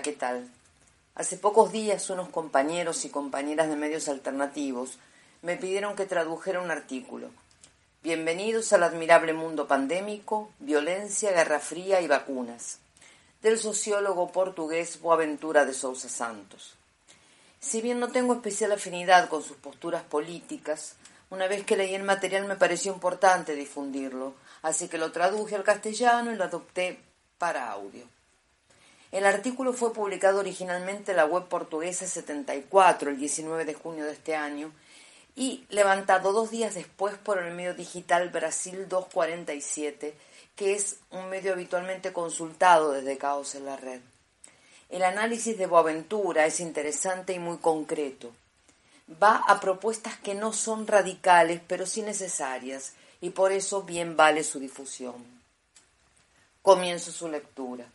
¿qué tal? Hace pocos días unos compañeros y compañeras de medios alternativos me pidieron que tradujera un artículo. Bienvenidos al admirable mundo pandémico, violencia, guerra fría y vacunas, del sociólogo portugués Boaventura de Sousa Santos. Si bien no tengo especial afinidad con sus posturas políticas, una vez que leí el material me pareció importante difundirlo, así que lo traduje al castellano y lo adopté para audio. El artículo fue publicado originalmente en la web portuguesa 74 el 19 de junio de este año y levantado dos días después por el medio digital Brasil 247, que es un medio habitualmente consultado desde Caos en la Red. El análisis de Boaventura es interesante y muy concreto. Va a propuestas que no son radicales, pero sí necesarias, y por eso bien vale su difusión. Comienzo su lectura.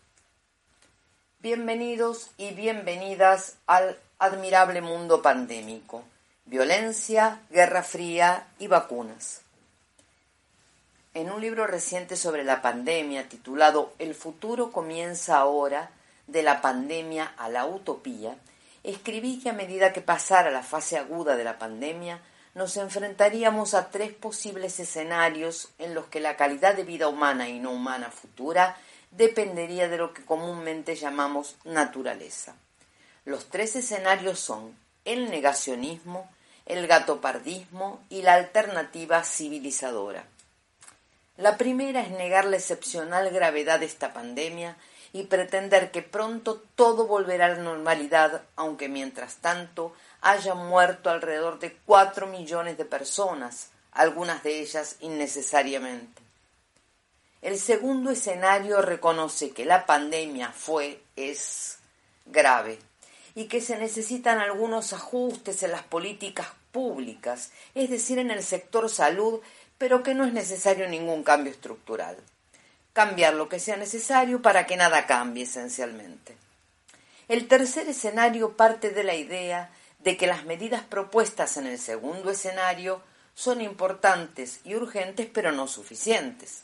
Bienvenidos y bienvenidas al admirable mundo pandémico. Violencia, guerra fría y vacunas. En un libro reciente sobre la pandemia titulado El futuro comienza ahora, de la pandemia a la utopía, escribí que a medida que pasara la fase aguda de la pandemia, nos enfrentaríamos a tres posibles escenarios en los que la calidad de vida humana y no humana futura dependería de lo que comúnmente llamamos naturaleza. Los tres escenarios son el negacionismo, el gatopardismo y la alternativa civilizadora. La primera es negar la excepcional gravedad de esta pandemia y pretender que pronto todo volverá a la normalidad, aunque mientras tanto hayan muerto alrededor de cuatro millones de personas, algunas de ellas innecesariamente. El segundo escenario reconoce que la pandemia fue, es grave y que se necesitan algunos ajustes en las políticas públicas, es decir, en el sector salud, pero que no es necesario ningún cambio estructural cambiar lo que sea necesario para que nada cambie esencialmente. El tercer escenario parte de la idea de que las medidas propuestas en el segundo escenario son importantes y urgentes pero no suficientes.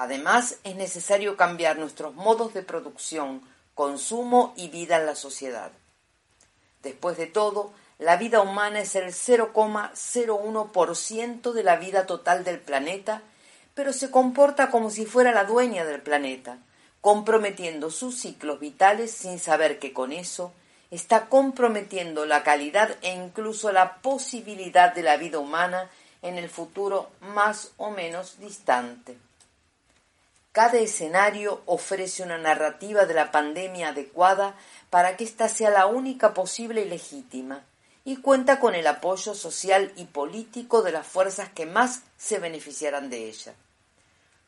Además, es necesario cambiar nuestros modos de producción, consumo y vida en la sociedad. Después de todo, la vida humana es el 0,01% de la vida total del planeta pero se comporta como si fuera la dueña del planeta, comprometiendo sus ciclos vitales sin saber que con eso está comprometiendo la calidad e incluso la posibilidad de la vida humana en el futuro más o menos distante. Cada escenario ofrece una narrativa de la pandemia adecuada para que ésta sea la única posible y legítima, y cuenta con el apoyo social y político de las fuerzas que más se beneficiarán de ella.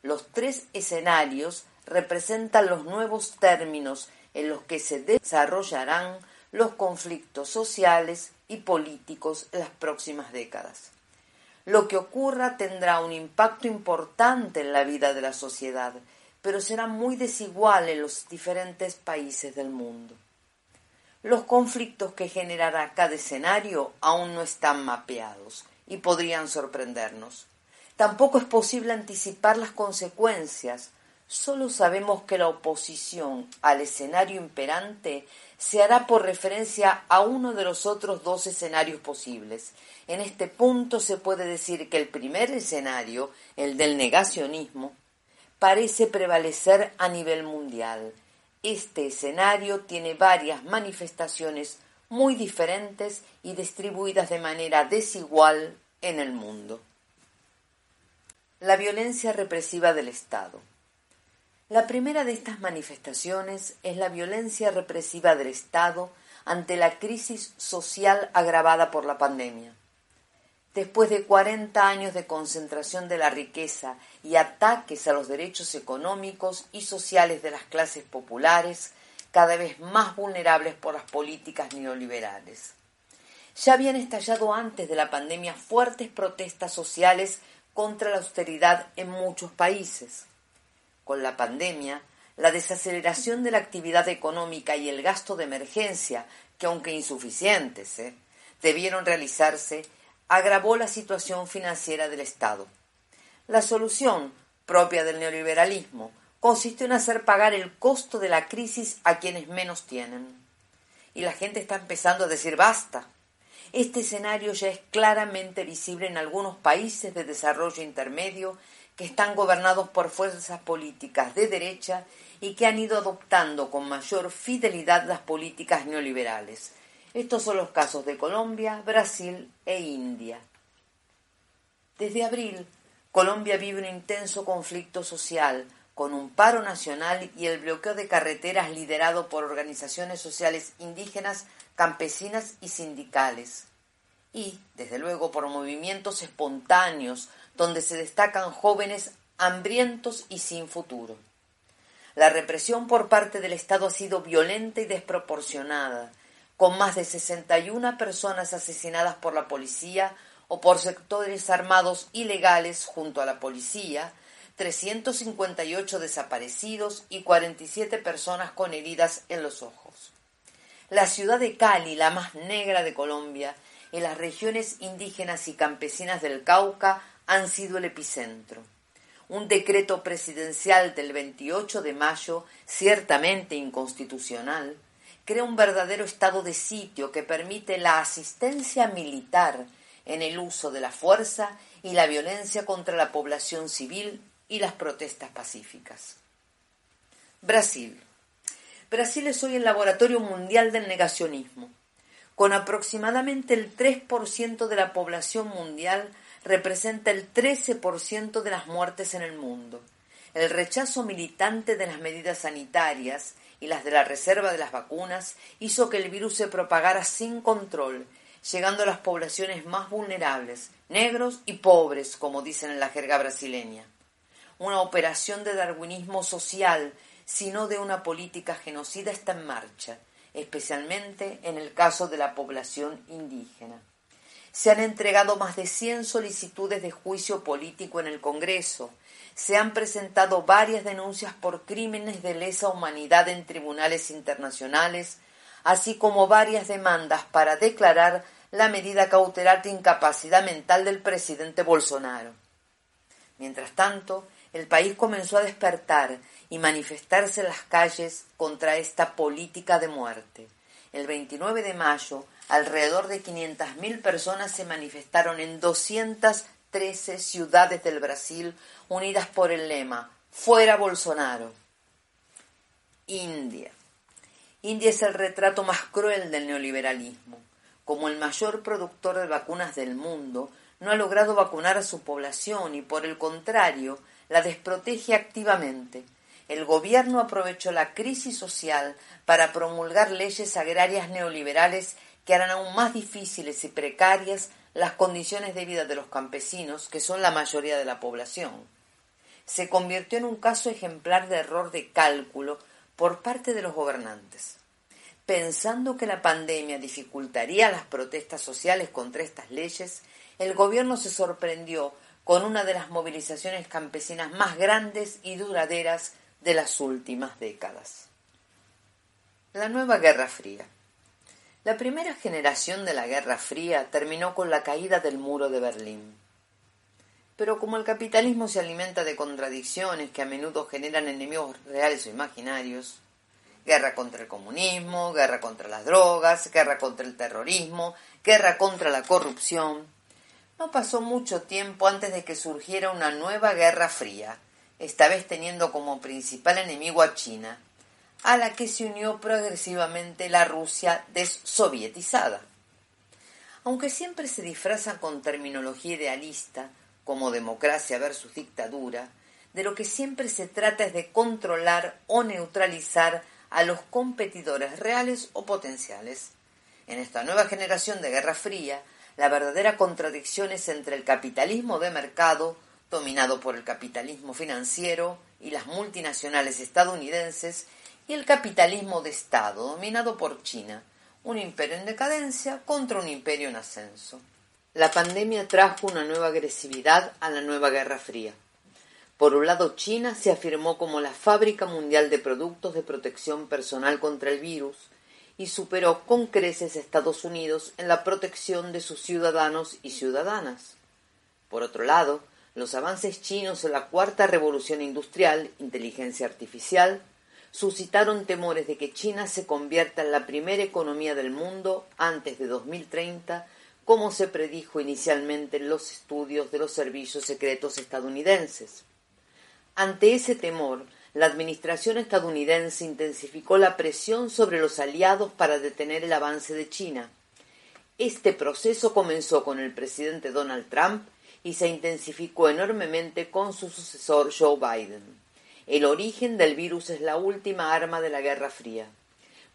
Los tres escenarios representan los nuevos términos en los que se desarrollarán los conflictos sociales y políticos en las próximas décadas. Lo que ocurra tendrá un impacto importante en la vida de la sociedad, pero será muy desigual en los diferentes países del mundo. Los conflictos que generará cada escenario aún no están mapeados y podrían sorprendernos. Tampoco es posible anticipar las consecuencias. Solo sabemos que la oposición al escenario imperante se hará por referencia a uno de los otros dos escenarios posibles. En este punto se puede decir que el primer escenario, el del negacionismo, parece prevalecer a nivel mundial este escenario tiene varias manifestaciones muy diferentes y distribuidas de manera desigual en el mundo. La violencia represiva del Estado. La primera de estas manifestaciones es la violencia represiva del Estado ante la crisis social agravada por la pandemia. después de 40 años de concentración de la riqueza y ataques a los derechos económicos y sociales de las clases populares, cada vez más vulnerables por las políticas neoliberales. Ya habían estallado antes de la pandemia fuertes protestas sociales contra la austeridad en muchos países. Con la pandemia, la desaceleración de la actividad económica y el gasto de emergencia, que aunque insuficientes, ¿eh? debieron realizarse, agravó la situación financiera del Estado. La solución, propia del neoliberalismo, consistió en hacer pagar el costo de la crisis a quienes menos tienen. Y la gente está empezando a decir basta. Este escenario ya es claramente visible en algunos países de desarrollo intermedio que están gobernados por fuerzas políticas de derecha y que han ido adoptando con mayor fidelidad las políticas neoliberales. Estos son los casos de Colombia, Brasil e India. Desde abril, Colombia vive un intenso conflicto social, con un paro nacional y el bloqueo de carreteras liderado por organizaciones sociales indígenas campesinas y sindicales, y, desde luego, por movimientos espontáneos donde se destacan jóvenes hambrientos y sin futuro. La represión por parte del Estado ha sido violenta y desproporcionada, con más de 61 personas asesinadas por la policía o por sectores armados ilegales junto a la policía, 358 desaparecidos y 47 personas con heridas en los ojos. La ciudad de Cali, la más negra de Colombia, y las regiones indígenas y campesinas del Cauca han sido el epicentro. Un decreto presidencial del 28 de mayo, ciertamente inconstitucional, crea un verdadero estado de sitio que permite la asistencia militar en el uso de la fuerza y la violencia contra la población civil y las protestas pacíficas. Brasil. Brasil es hoy el laboratorio mundial del negacionismo. Con aproximadamente el 3% de la población mundial, representa el 13% de las muertes en el mundo. El rechazo militante de las medidas sanitarias y las de la reserva de las vacunas hizo que el virus se propagara sin control, llegando a las poblaciones más vulnerables, negros y pobres, como dicen en la jerga brasileña. Una operación de darwinismo social sino de una política genocida está en marcha, especialmente en el caso de la población indígena. Se han entregado más de 100 solicitudes de juicio político en el Congreso. Se han presentado varias denuncias por crímenes de lesa humanidad en tribunales internacionales, así como varias demandas para declarar la medida cautelar de incapacidad mental del presidente Bolsonaro. Mientras tanto, el país comenzó a despertar y manifestarse en las calles contra esta política de muerte. El 29 de mayo, alrededor de 500.000 personas se manifestaron en 213 ciudades del Brasil unidas por el lema Fuera Bolsonaro. India. India es el retrato más cruel del neoliberalismo. Como el mayor productor de vacunas del mundo, no ha logrado vacunar a su población y, por el contrario, la desprotege activamente. El gobierno aprovechó la crisis social para promulgar leyes agrarias neoliberales que harán aún más difíciles y precarias las condiciones de vida de los campesinos, que son la mayoría de la población. Se convirtió en un caso ejemplar de error de cálculo por parte de los gobernantes. Pensando que la pandemia dificultaría las protestas sociales contra estas leyes, el gobierno se sorprendió con una de las movilizaciones campesinas más grandes y duraderas de las últimas décadas. La nueva Guerra Fría. La primera generación de la Guerra Fría terminó con la caída del muro de Berlín. Pero como el capitalismo se alimenta de contradicciones que a menudo generan enemigos reales o imaginarios, guerra contra el comunismo, guerra contra las drogas, guerra contra el terrorismo, guerra contra la corrupción, no pasó mucho tiempo antes de que surgiera una nueva guerra fría, esta vez teniendo como principal enemigo a China, a la que se unió progresivamente la Rusia dessovietizada. Aunque siempre se disfraza con terminología idealista, como democracia versus dictadura, de lo que siempre se trata es de controlar o neutralizar a los competidores reales o potenciales. En esta nueva generación de Guerra Fría, La verdadera contradicción es entre el capitalismo de mercado, dominado por el capitalismo financiero y las multinacionales estadounidenses, y el capitalismo de Estado, dominado por China, un imperio en decadencia contra un imperio en ascenso. La pandemia trajo una nueva agresividad a la nueva Guerra Fría. Por un lado, China se afirmó como la fábrica mundial de productos de protección personal contra el virus y superó con creces a Estados Unidos en la protección de sus ciudadanos y ciudadanas. Por otro lado, los avances chinos en la cuarta revolución industrial, inteligencia artificial, suscitaron temores de que China se convierta en la primera economía del mundo antes de 2030, como se predijo inicialmente en los estudios de los servicios secretos estadounidenses. Ante ese temor, la administración estadounidense intensificó la presión sobre los aliados para detener el avance de China. Este proceso comenzó con el presidente Donald Trump y se intensificó enormemente con su sucesor Joe Biden. El origen del virus es la última arma de la Guerra Fría.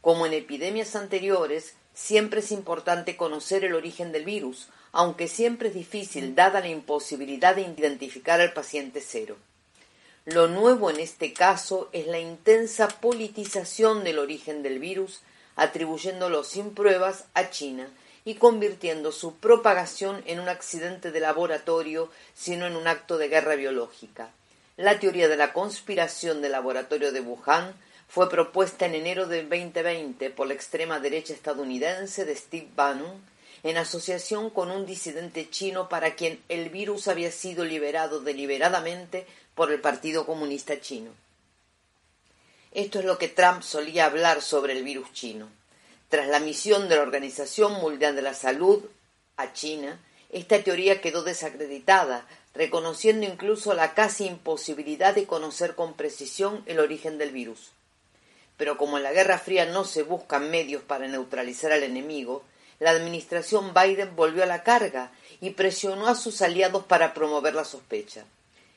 Como en epidemias anteriores, siempre es importante conocer el origen del virus, aunque siempre es difícil dada la imposibilidad de identificar al paciente cero. Lo nuevo en este caso es la intensa politización del origen del virus, atribuyéndolo sin pruebas a China y convirtiendo su propagación en un accidente de laboratorio, sino en un acto de guerra biológica. La teoría de la conspiración del laboratorio de Wuhan fue propuesta en enero de 2020 por la extrema derecha estadounidense de Steve Bannon en asociación con un disidente chino para quien el virus había sido liberado deliberadamente por el Partido Comunista Chino. Esto es lo que Trump solía hablar sobre el virus chino. Tras la misión de la Organización Mundial de la Salud a China, esta teoría quedó desacreditada, reconociendo incluso la casi imposibilidad de conocer con precisión el origen del virus. Pero como en la Guerra Fría no se buscan medios para neutralizar al enemigo, la administración Biden volvió a la carga y presionó a sus aliados para promover la sospecha.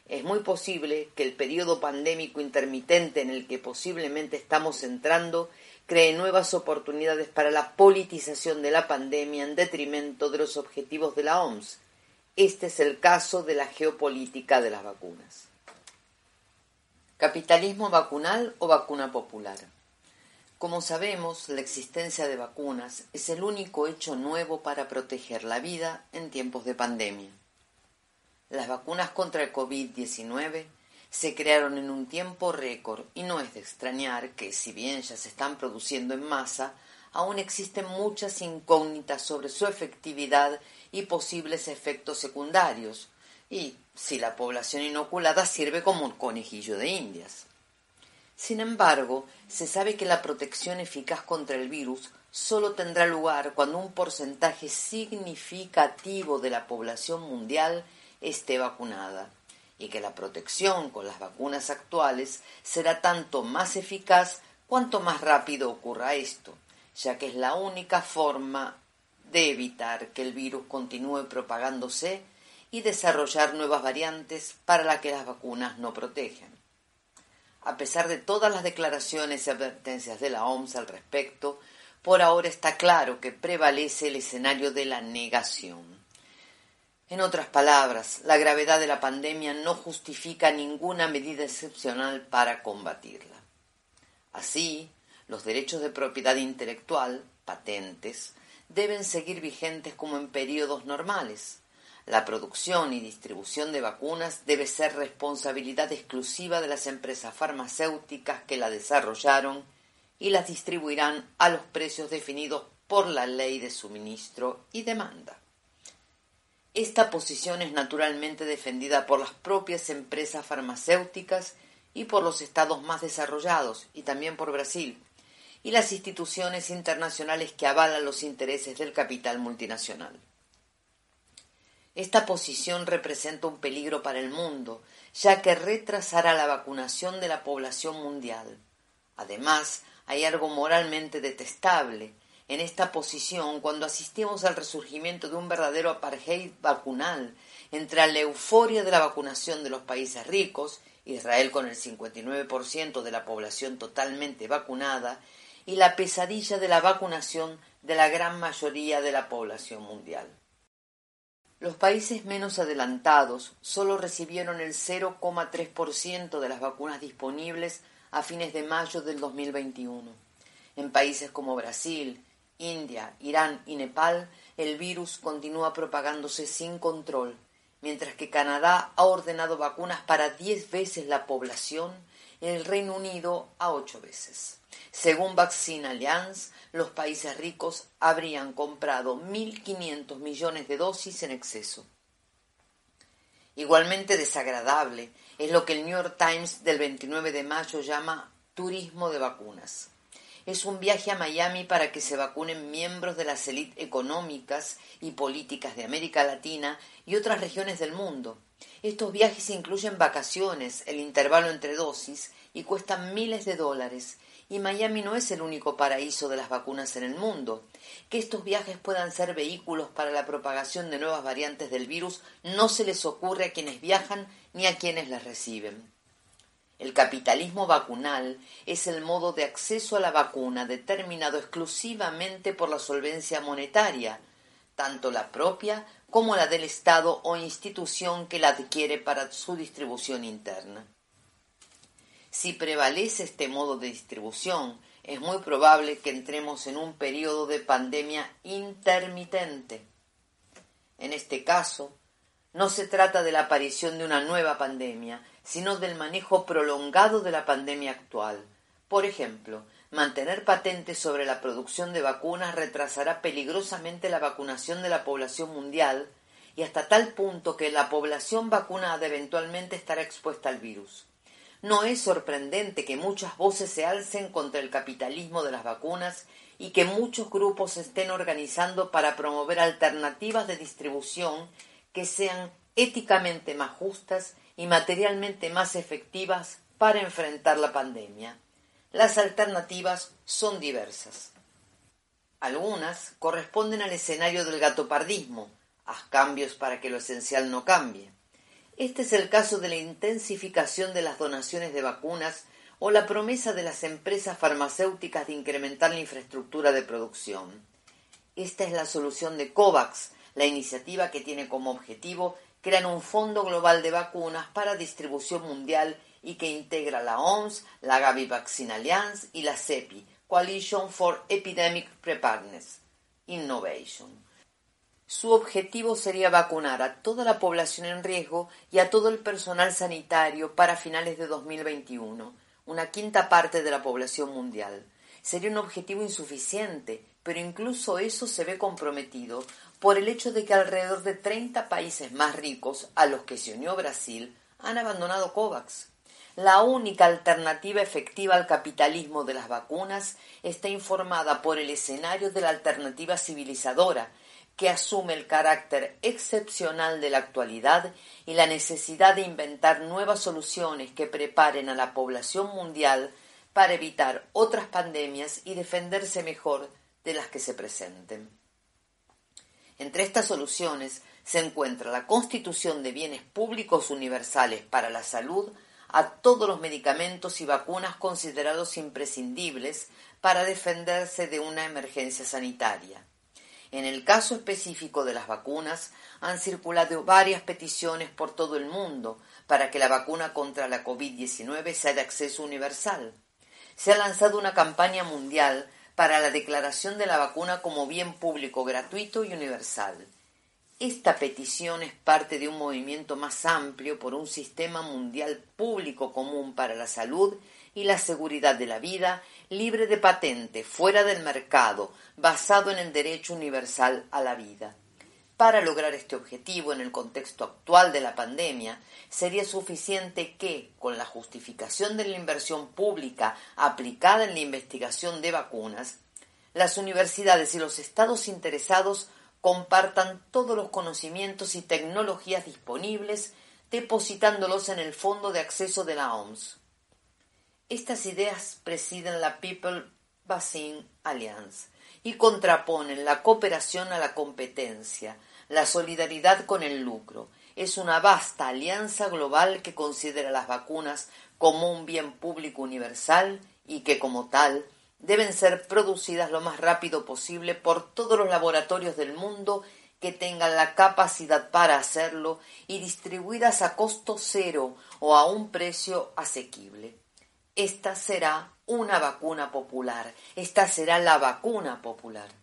Es muy posible que el periodo pandémico intermitente en el que posiblemente estamos entrando cree nuevas oportunidades para la politización de la pandemia en detrimento de los objetivos de la OMS, este es el caso de la geopolítica de las vacunas. Capitalismo vacunal o vacuna popular. Como sabemos, la existencia de vacunas es el único hecho nuevo para proteger la vida en tiempos de pandemia. Las vacunas contra el COVID-19 se crearon en un tiempo récord y no es de extrañar que, si bien ya se están produciendo en masa, aún existen muchas incógnitas sobre su efectividad y posibles efectos secundarios, y si la población inoculada sirve como un conejillo de indias. Sin embargo, se sabe que la protección eficaz contra el virus solo tendrá lugar cuando un porcentaje significativo de la población mundial esté vacunada y que la protección con las vacunas actuales será tanto más eficaz cuanto más rápido ocurra esto, ya que es la única forma de evitar que el virus continúe propagándose y desarrollar nuevas variantes para las que las vacunas no protegen. A pesar de todas las declaraciones y advertencias de la OMS al respecto, por ahora está claro que prevalece el escenario de la negación. En otras palabras, la gravedad de la pandemia no justifica ninguna medida excepcional para combatirla. Así, los derechos de propiedad intelectual, patentes, deben seguir vigentes como en periodos normales. La producción y distribución de vacunas debe ser responsabilidad exclusiva de las empresas farmacéuticas que la desarrollaron y las distribuirán a los precios definidos por la ley de suministro y demanda. Esta posición es naturalmente defendida por las propias empresas farmacéuticas y por los estados más desarrollados y también por Brasil, y las instituciones internacionales que avalan los intereses del capital multinacional. Esta posición representa un peligro para el mundo, ya que retrasará la vacunación de la población mundial. Además, hay algo moralmente detestable en esta posición cuando asistimos al resurgimiento de un verdadero apartheid vacunal entre la euforia de la vacunación de los países ricos, Israel con el 59% de la población totalmente vacunada, y la pesadilla de la vacunación de la gran mayoría de la población mundial. Los países menos adelantados solo recibieron el 0,3% de las vacunas disponibles a fines de mayo del 2021. En países como Brasil, India, Irán y Nepal, el virus continúa propagándose sin control, mientras que Canadá ha ordenado vacunas para 10 veces la población y el Reino Unido a 8 veces. Según Vaccine Alliance, los países ricos habrían comprado 1.500 millones de dosis en exceso. Igualmente desagradable es lo que el New York Times del 29 de mayo llama turismo de vacunas. Es un viaje a Miami para que se vacunen miembros de las élites económicas y políticas de América Latina y otras regiones del mundo. Estos viajes incluyen vacaciones, el intervalo entre dosis y cuestan miles de dólares y Miami no es el único paraíso de las vacunas en el mundo. Que estos viajes puedan ser vehículos para la propagación de nuevas variantes del virus no se les ocurre a quienes viajan ni a quienes las reciben. El capitalismo vacunal es el modo de acceso a la vacuna determinado exclusivamente por la solvencia monetaria, tanto la propia como la del Estado o institución que la adquiere para su distribución interna. Si prevalece este modo de distribución, es muy probable que entremos en un periodo de pandemia intermitente. En este caso, no se trata de la aparición de una nueva pandemia, sino del manejo prolongado de la pandemia actual. Por ejemplo, mantener patentes sobre la producción de vacunas retrasará peligrosamente la vacunación de la población mundial y hasta tal punto que la población vacunada eventualmente estará expuesta al virus. No es sorprendente que muchas voces se alcen contra el capitalismo de las vacunas y que muchos grupos se estén organizando para promover alternativas de distribución que sean éticamente más justas y materialmente más efectivas para enfrentar la pandemia. Las alternativas son diversas. Algunas corresponden al escenario del gatopardismo, haz cambios para que lo esencial no cambie. Este es el caso de la intensificación de las donaciones de vacunas o la promesa de las empresas farmacéuticas de incrementar la infraestructura de producción. Esta es la solución de COVAX, la iniciativa que tiene como objetivo crear un fondo global de vacunas para distribución mundial y que integra la OMS, la Gavi Vaccine Alliance y la CEPI, Coalition for Epidemic Preparedness Innovation. Su objetivo sería vacunar a toda la población en riesgo y a todo el personal sanitario para finales de 2021, una quinta parte de la población mundial. Sería un objetivo insuficiente, pero incluso eso se ve comprometido por el hecho de que alrededor de 30 países más ricos, a los que se unió Brasil, han abandonado COVAX. La única alternativa efectiva al capitalismo de las vacunas está informada por el escenario de la alternativa civilizadora, que asume el carácter excepcional de la actualidad y la necesidad de inventar nuevas soluciones que preparen a la población mundial para evitar otras pandemias y defenderse mejor de las que se presenten. Entre estas soluciones se encuentra la constitución de bienes públicos universales para la salud a todos los medicamentos y vacunas considerados imprescindibles para defenderse de una emergencia sanitaria en el caso específico de las vacunas, han circulado varias peticiones por todo el mundo para que la vacuna contra la COVID-19 sea de acceso universal. Se ha lanzado una campaña mundial para la declaración de la vacuna como bien público gratuito y universal. Esta petición es parte de un movimiento más amplio por un sistema mundial público común para la salud y la seguridad de la vida, libre de patente, fuera del mercado, basado en el derecho universal a la vida. Para lograr este objetivo en el contexto actual de la pandemia, sería suficiente que, con la justificación de la inversión pública aplicada en la investigación de vacunas, las universidades y los estados interesados compartan todos los conocimientos y tecnologías disponibles, depositándolos en el Fondo de Acceso de la OMS. Estas ideas presiden la People Vaccine Alliance y contraponen la cooperación a la competencia, la solidaridad con el lucro. Es una vasta alianza global que considera las vacunas como un bien público universal y que como tal deben ser producidas lo más rápido posible por todos los laboratorios del mundo que tengan la capacidad para hacerlo y distribuidas a costo cero o a un precio asequible. Esta será una vacuna popular, esta será la vacuna popular.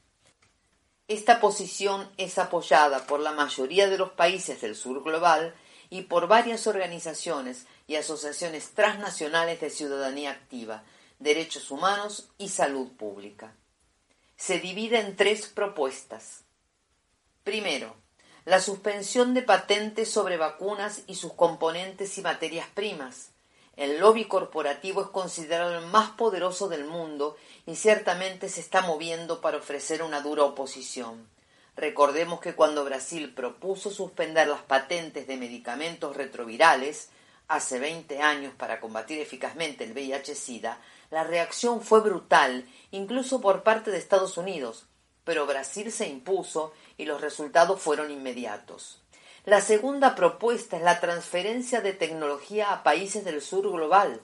Esta posición es apoyada por la mayoría de los países del sur global y por varias organizaciones y asociaciones transnacionales de ciudadanía activa, derechos humanos y salud pública. Se divide en tres propuestas. Primero, la suspensión de patentes sobre vacunas y sus componentes y materias primas. El lobby corporativo es considerado el más poderoso del mundo y ciertamente se está moviendo para ofrecer una dura oposición. Recordemos que cuando Brasil propuso suspender las patentes de medicamentos retrovirales hace 20 años para combatir eficazmente el VIH-Sida, la reacción fue brutal, incluso por parte de Estados Unidos, pero Brasil se impuso y los resultados fueron inmediatos. La segunda propuesta es la transferencia de tecnología a países del sur global.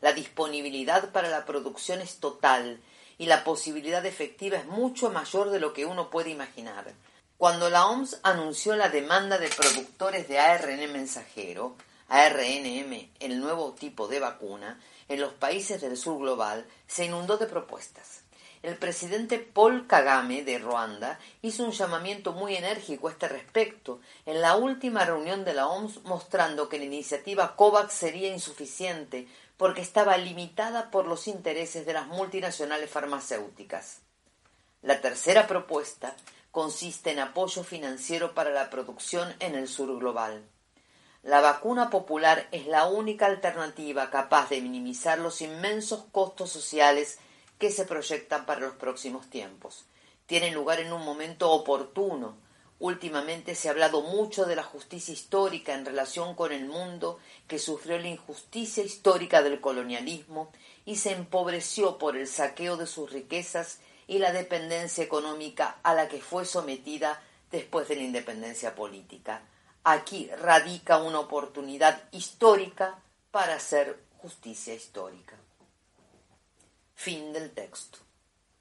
La disponibilidad para la producción es total y la posibilidad efectiva es mucho mayor de lo que uno puede imaginar. Cuando la OMS anunció la demanda de productores de ARN mensajero, ARNM, el nuevo tipo de vacuna, en los países del sur global, se inundó de propuestas. El presidente Paul Kagame de Ruanda hizo un llamamiento muy enérgico a este respecto en la última reunión de la OMS mostrando que la iniciativa COVAX sería insuficiente porque estaba limitada por los intereses de las multinacionales farmacéuticas. La tercera propuesta consiste en apoyo financiero para la producción en el sur global. La vacuna popular es la única alternativa capaz de minimizar los inmensos costos sociales que se proyectan para los próximos tiempos. Tiene lugar en un momento oportuno, Últimamente se ha hablado mucho de la justicia histórica en relación con el mundo que sufrió la injusticia histórica del colonialismo y se empobreció por el saqueo de sus riquezas y la dependencia económica a la que fue sometida después de la independencia política. Aquí radica una oportunidad histórica para hacer justicia histórica. Fin del texto.